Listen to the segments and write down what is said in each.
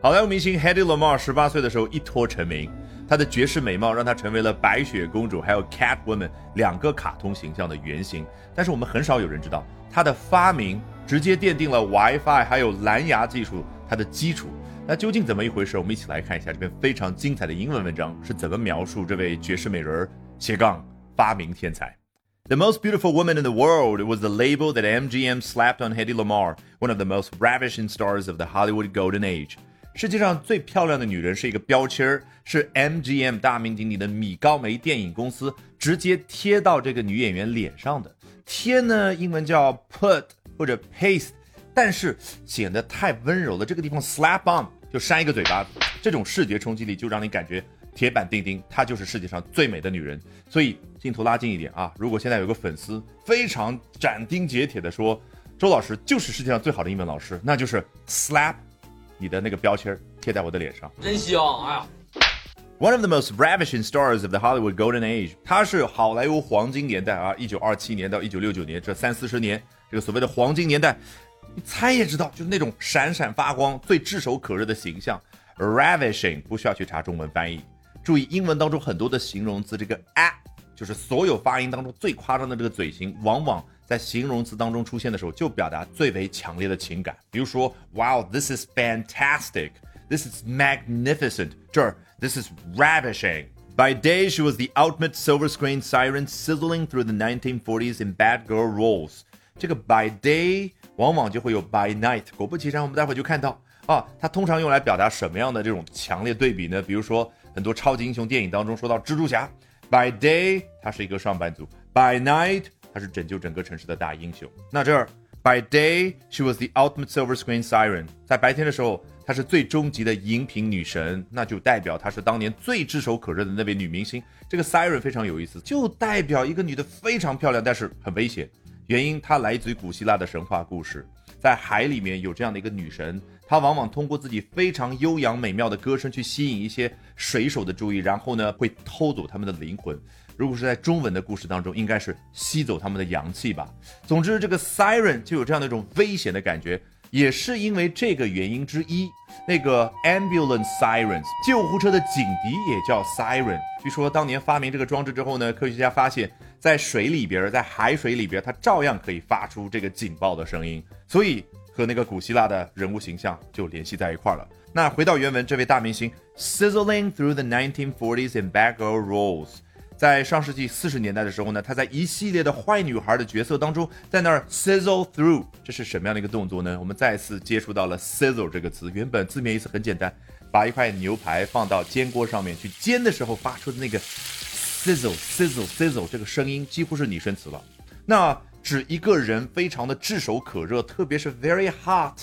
好莱坞明星 Hedy Lamarr 十八岁的时候一脱成名，她的绝世美貌让她成为了白雪公主还有 Catwoman 两个卡通形象的原型。但是我们很少有人知道，她的发明直接奠定了 WiFi 还有蓝牙技术它的基础。那究竟怎么一回事？我们一起来看一下这篇非常精彩的英文文章是怎么描述这位绝世美人斜杠发明天才。The most beautiful woman in the world was the label that MGM slapped on Hedy Lamarr, one of the most ravishing stars of the Hollywood Golden Age. 世界上最漂亮的女人是一个标签儿，是 MGM 大名鼎鼎的米高梅电影公司直接贴到这个女演员脸上的。贴呢，英文叫 put 或者 paste，但是显得太温柔了。这个地方 slap on 就扇一个嘴巴子，这种视觉冲击力就让你感觉铁板钉钉，她就是世界上最美的女人。所以镜头拉近一点啊，如果现在有个粉丝非常斩钉截铁的说，周老师就是世界上最好的英文老师，那就是 slap 你的那个标签贴在我的脸上。真香！哎呀。One of the most ravishing stars of the Hollywood Golden Age，他是好莱坞黄金年代啊，一九二七年到一九六九年这三四十年，这个所谓的黄金年代，你猜也知道，就是那种闪闪发光、最炙手可热的形象。Ravishing 不需要去查中文翻译，注意英文当中很多的形容词，这个 a 就是所有发音当中最夸张的这个嘴型，往往在形容词当中出现的时候，就表达最为强烈的情感。比如说，Wow，this is fantastic，this is magnificent，这儿。This is ravishing. By day, she was the ultimate silver screen siren sizzling through the 1940s in bad girl roles. 这个 by day 往往就会有 by night。果不其然，我们待会就看到啊，它通常用来表达什么样的这种强烈对比呢？比如说很多超级英雄电影当中说到蜘蛛侠，by day 他是一个上班族，by night 是拯救整个城市的大英雄。那这儿 by day she was the ultimate silver screen siren，在白天的时候。她是最终极的荧屏女神，那就代表她是当年最炙手可热的那位女明星。这个 Siren 非常有意思，就代表一个女的非常漂亮，但是很危险。原因它来自于古希腊的神话故事，在海里面有这样的一个女神，她往往通过自己非常悠扬美妙的歌声去吸引一些水手的注意，然后呢会偷走他们的灵魂。如果是在中文的故事当中，应该是吸走他们的阳气吧。总之，这个 Siren 就有这样的一种危险的感觉。也是因为这个原因之一，那个 ambulance sirens 救护车的警笛也叫 siren。据说当年发明这个装置之后呢，科学家发现，在水里边，在海水里边，它照样可以发出这个警报的声音，所以和那个古希腊的人物形象就联系在一块了。那回到原文，这位大明星 sizzling through the 1940s in bad girl roles。在上世纪四十年代的时候呢，她在一系列的坏女孩的角色当中，在那儿 sizzle through，这是什么样的一个动作呢？我们再次接触到了 sizzle 这个词，原本字面意思很简单，把一块牛排放到煎锅上面去煎的时候发出的那个 sizzle sizzle sizzle 这个声音，几乎是拟声词了。那指一个人非常的炙手可热，特别是 very hot，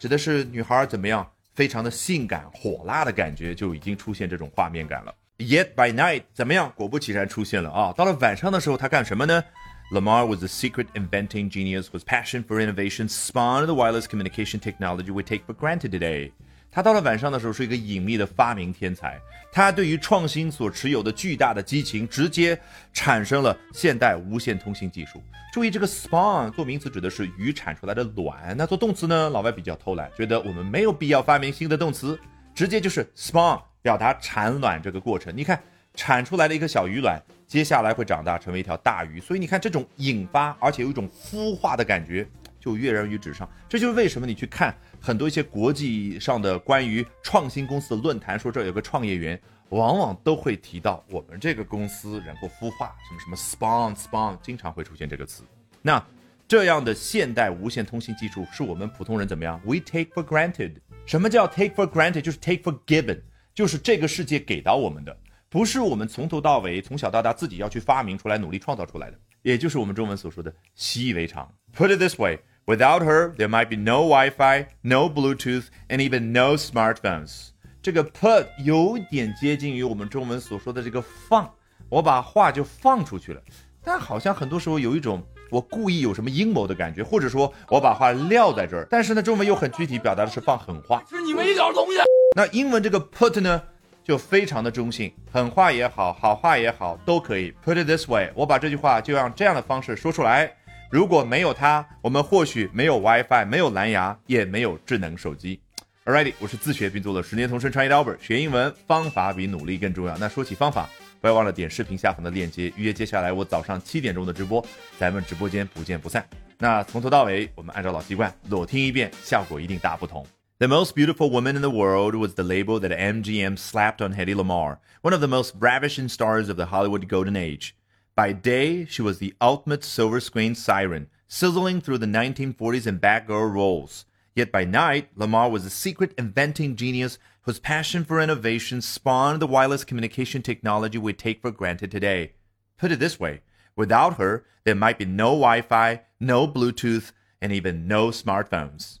指的是女孩怎么样，非常的性感火辣的感觉，就已经出现这种画面感了。Yet by night，怎么样？果不其然出现了啊！到了晚上的时候，他干什么呢？Lamar was a secret inventing genius whose passion for innovation spawned the wireless communication technology we take for granted today。他到了晚上的时候是一个隐秘的发明天才，他对于创新所持有的巨大的激情，直接产生了现代无线通信技术。注意，这个 spawn 做名词指的是鱼产出来的卵，那做动词呢？老外比较偷懒，觉得我们没有必要发明新的动词，直接就是 spawn。表达产卵这个过程，你看产出来的一个小鱼卵，接下来会长大成为一条大鱼，所以你看这种引发，而且有一种孵化的感觉，就跃然于纸上。这就是为什么你去看很多一些国际上的关于创新公司的论坛，说这有个创业园，往往都会提到我们这个公司然后孵化什么什么 spawn spawn，经常会出现这个词。那这样的现代无线通信技术是我们普通人怎么样？We take for granted。什么叫 take for granted？就是 take for given。就是这个世界给到我们的，不是我们从头到尾、从小到大自己要去发明出来、努力创造出来的，也就是我们中文所说的习以为常。Put it this way, without her, there might be no Wi-Fi, no Bluetooth, and even no smartphones。这个 put 有点接近于我们中文所说的这个放，我把话就放出去了，但好像很多时候有一种我故意有什么阴谋的感觉，或者说我把话撂在这儿，但是呢，中文又很具体，表达的是放狠话。是你们一点东西。那英文这个 put 呢，就非常的中性，狠话也好好话也好都可以。Put it this way，我把这句话就用这样的方式说出来。如果没有它，我们或许没有 WiFi，没有蓝牙，也没有智能手机。Alrighty，我是自学并做了十年同声传译的 Albert，学英文方法比努力更重要。那说起方法，不要忘了点视频下方的链接，预约接下来我早上七点钟的直播，咱们直播间不见不散。那从头到尾，我们按照老习惯裸听一遍，效果一定大不同。The most beautiful woman in the world was the label that MGM slapped on Hedy Lamarr, one of the most ravishing stars of the Hollywood golden age. By day, she was the ultimate silver screen siren, sizzling through the 1940s and Batgirl roles. Yet by night, Lamar was a secret inventing genius whose passion for innovation spawned the wireless communication technology we take for granted today. Put it this way without her, there might be no Wi Fi, no Bluetooth, and even no smartphones.